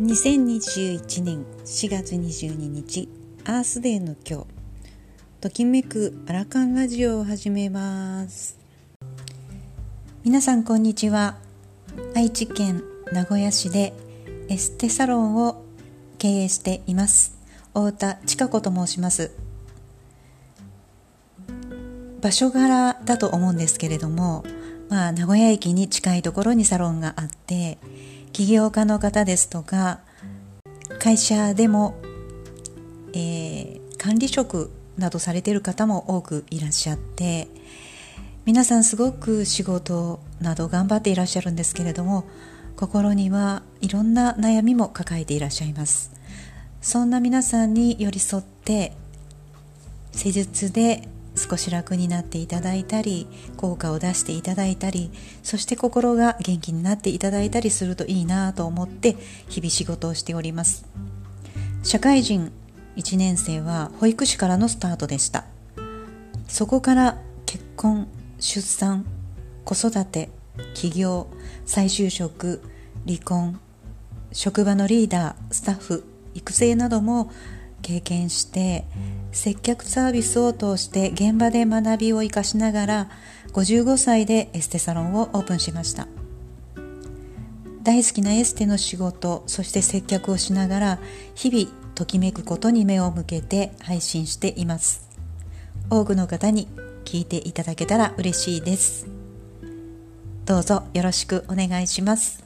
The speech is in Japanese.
2021年4月22日アースデーの今日。ときめくアラカンラジオを始めます。皆さんこんにちは。愛知県名古屋市でエステサロンを経営しています。太田千佳子と申します。場所柄だと思うんですけれどもまあ名古屋駅に近いところにサロンがあって起業家の方ですとか会社でも、えー、管理職などされている方も多くいらっしゃって皆さんすごく仕事など頑張っていらっしゃるんですけれども心にはいろんな悩みも抱えていらっしゃいます。そんな皆さんに寄り添って施術で少し楽になっていただいたり効果を出していただいたりそして心が元気になっていただいたりするといいなと思って日々仕事をしております。社会人1年生は保育士からのスタートでした。そこから結婚出産子育て起業再就職離婚職場のリーダースタッフ育成なども経験して接客サービスを通して現場で学びを生かしながら55歳でエステサロンをオープンしました。大好きなエステの仕事そして接客をしながら日々ときめくことに目を向けて配信しています。多くの方に聞いていただけたら嬉しいです。どうぞよろしくお願いします。